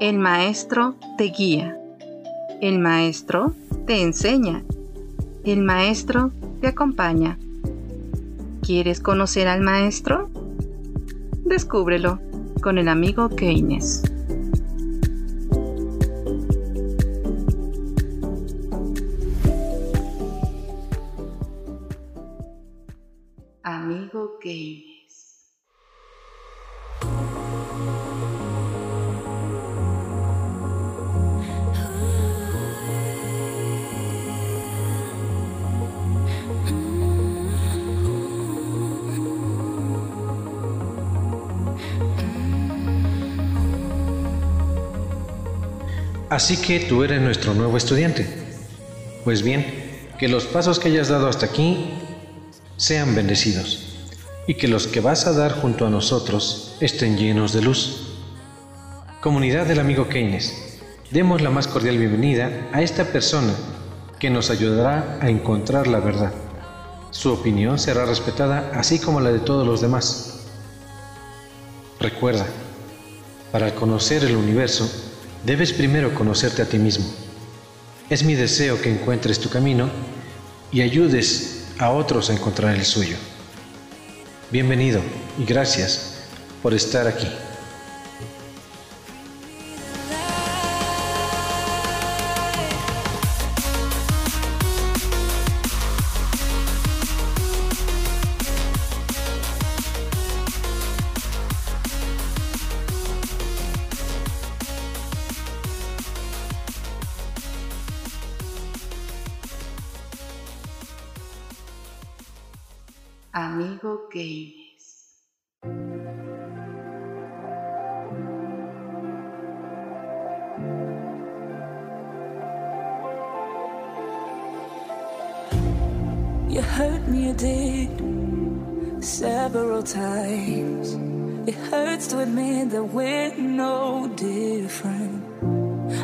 El maestro te guía. El maestro te enseña. El maestro te acompaña. ¿Quieres conocer al maestro? Descúbrelo con el amigo Keynes. Amigo Keynes. Así que tú eres nuestro nuevo estudiante. Pues bien, que los pasos que hayas dado hasta aquí sean bendecidos y que los que vas a dar junto a nosotros estén llenos de luz. Comunidad del amigo Keynes, demos la más cordial bienvenida a esta persona que nos ayudará a encontrar la verdad. Su opinión será respetada así como la de todos los demás. Recuerda, para conocer el universo, debes primero conocerte a ti mismo. Es mi deseo que encuentres tu camino y ayudes a otros a encontrar el suyo. Bienvenido y gracias por estar aquí. Amigo Keynes. You hurt me, you did several times. It hurts to admit that we're no different.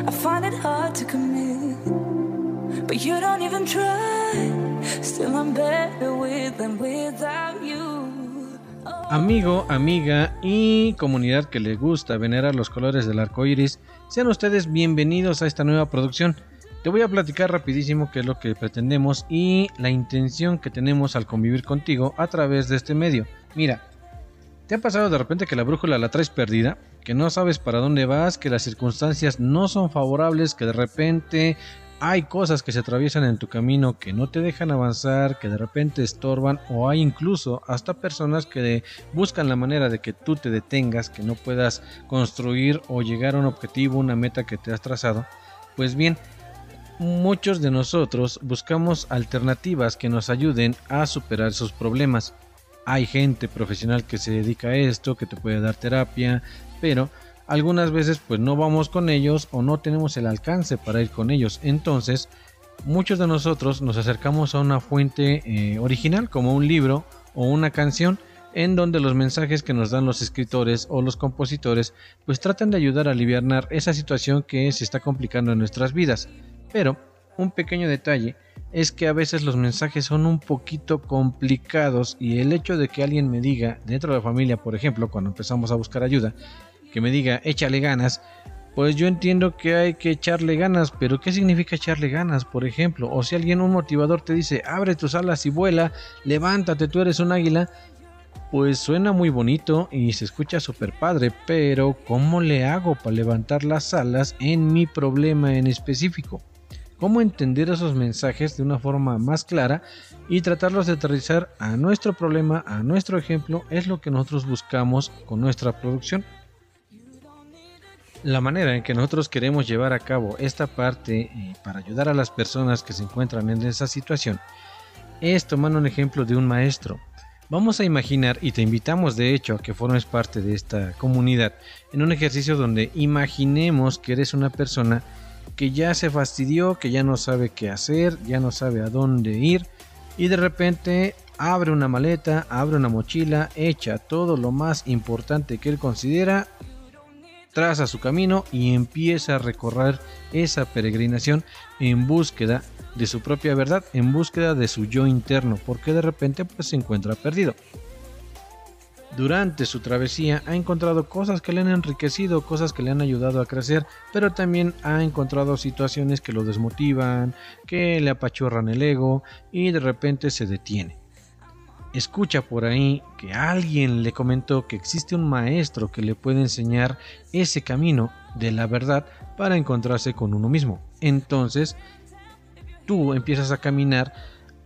I find it hard to commit, but you don't even try. You. Amigo, amiga y comunidad que le gusta venerar los colores del arco iris, sean ustedes bienvenidos a esta nueva producción. Te voy a platicar rapidísimo qué es lo que pretendemos y la intención que tenemos al convivir contigo a través de este medio. Mira, ¿te ha pasado de repente que la brújula la traes perdida? Que no sabes para dónde vas, que las circunstancias no son favorables, que de repente hay cosas que se atraviesan en tu camino que no te dejan avanzar, que de repente estorban o hay incluso hasta personas que buscan la manera de que tú te detengas, que no puedas construir o llegar a un objetivo, una meta que te has trazado. Pues bien, muchos de nosotros buscamos alternativas que nos ayuden a superar sus problemas. Hay gente profesional que se dedica a esto, que te puede dar terapia, pero algunas veces pues no vamos con ellos o no tenemos el alcance para ir con ellos. Entonces, muchos de nosotros nos acercamos a una fuente eh, original como un libro o una canción en donde los mensajes que nos dan los escritores o los compositores pues tratan de ayudar a aliviar esa situación que se está complicando en nuestras vidas. Pero un pequeño detalle es que a veces los mensajes son un poquito complicados y el hecho de que alguien me diga dentro de la familia, por ejemplo, cuando empezamos a buscar ayuda, que me diga échale ganas, pues yo entiendo que hay que echarle ganas, pero ¿qué significa echarle ganas, por ejemplo? O si alguien, un motivador te dice, abre tus alas y vuela, levántate, tú eres un águila, pues suena muy bonito y se escucha súper padre, pero ¿cómo le hago para levantar las alas en mi problema en específico? ¿Cómo entender esos mensajes de una forma más clara y tratarlos de aterrizar a nuestro problema, a nuestro ejemplo? Es lo que nosotros buscamos con nuestra producción la manera en que nosotros queremos llevar a cabo esta parte eh, para ayudar a las personas que se encuentran en esa situación es tomando un ejemplo de un maestro. Vamos a imaginar, y te invitamos de hecho a que formes parte de esta comunidad, en un ejercicio donde imaginemos que eres una persona que ya se fastidió, que ya no sabe qué hacer, ya no sabe a dónde ir, y de repente abre una maleta, abre una mochila, echa todo lo más importante que él considera traza su camino y empieza a recorrer esa peregrinación en búsqueda de su propia verdad, en búsqueda de su yo interno, porque de repente pues se encuentra perdido. durante su travesía ha encontrado cosas que le han enriquecido, cosas que le han ayudado a crecer, pero también ha encontrado situaciones que lo desmotivan, que le apachurran el ego y de repente se detiene. Escucha por ahí que alguien le comentó que existe un maestro que le puede enseñar ese camino de la verdad para encontrarse con uno mismo. Entonces, tú empiezas a caminar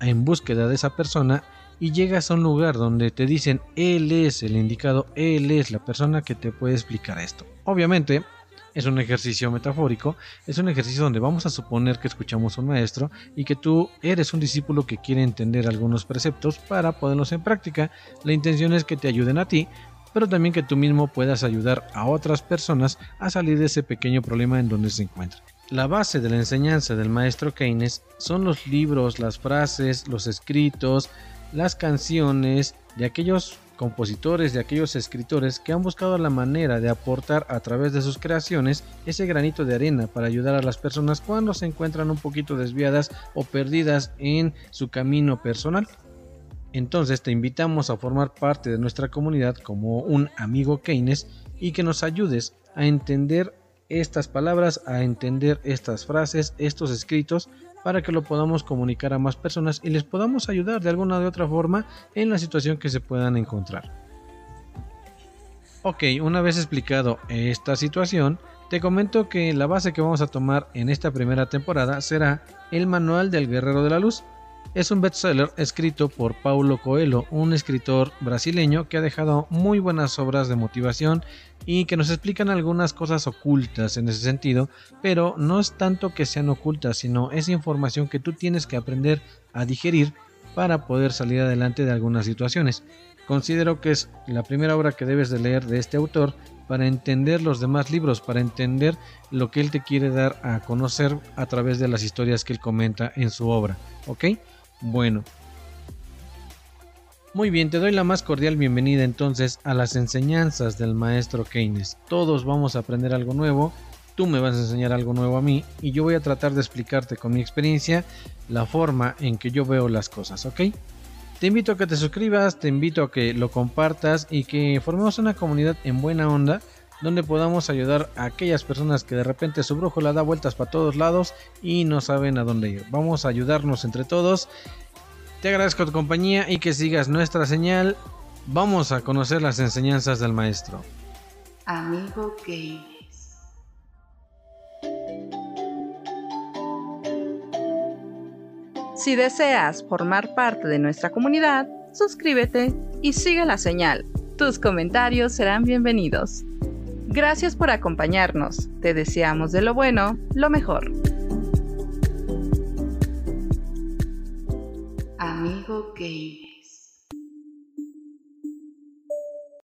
en búsqueda de esa persona y llegas a un lugar donde te dicen él es el indicado, él es la persona que te puede explicar esto. Obviamente es un ejercicio metafórico, es un ejercicio donde vamos a suponer que escuchamos a un maestro y que tú eres un discípulo que quiere entender algunos preceptos para ponerlos en práctica. La intención es que te ayuden a ti, pero también que tú mismo puedas ayudar a otras personas a salir de ese pequeño problema en donde se encuentran. La base de la enseñanza del maestro Keynes son los libros, las frases, los escritos, las canciones de aquellos compositores, de aquellos escritores que han buscado la manera de aportar a través de sus creaciones ese granito de arena para ayudar a las personas cuando se encuentran un poquito desviadas o perdidas en su camino personal. Entonces te invitamos a formar parte de nuestra comunidad como un amigo Keynes y que nos ayudes a entender estas palabras, a entender estas frases, estos escritos para que lo podamos comunicar a más personas y les podamos ayudar de alguna de otra forma en la situación que se puedan encontrar. Ok, una vez explicado esta situación, te comento que la base que vamos a tomar en esta primera temporada será el Manual del Guerrero de la Luz, es un bestseller escrito por Paulo Coelho, un escritor brasileño que ha dejado muy buenas obras de motivación y que nos explican algunas cosas ocultas en ese sentido, pero no es tanto que sean ocultas, sino es información que tú tienes que aprender a digerir para poder salir adelante de algunas situaciones. Considero que es la primera obra que debes de leer de este autor para entender los demás libros, para entender lo que él te quiere dar a conocer a través de las historias que él comenta en su obra, ¿ok? Bueno. Muy bien, te doy la más cordial bienvenida entonces a las enseñanzas del maestro Keynes. Todos vamos a aprender algo nuevo, tú me vas a enseñar algo nuevo a mí y yo voy a tratar de explicarte con mi experiencia la forma en que yo veo las cosas, ¿ok? Te invito a que te suscribas, te invito a que lo compartas y que formemos una comunidad en buena onda donde podamos ayudar a aquellas personas que de repente su brújula da vueltas para todos lados y no saben a dónde ir. Vamos a ayudarnos entre todos. Te agradezco tu compañía y que sigas nuestra señal. Vamos a conocer las enseñanzas del maestro. Amigo Keynes. Si deseas formar parte de nuestra comunidad, suscríbete y sigue la señal. Tus comentarios serán bienvenidos. Gracias por acompañarnos. Te deseamos de lo bueno, lo mejor. Amigo Keynes.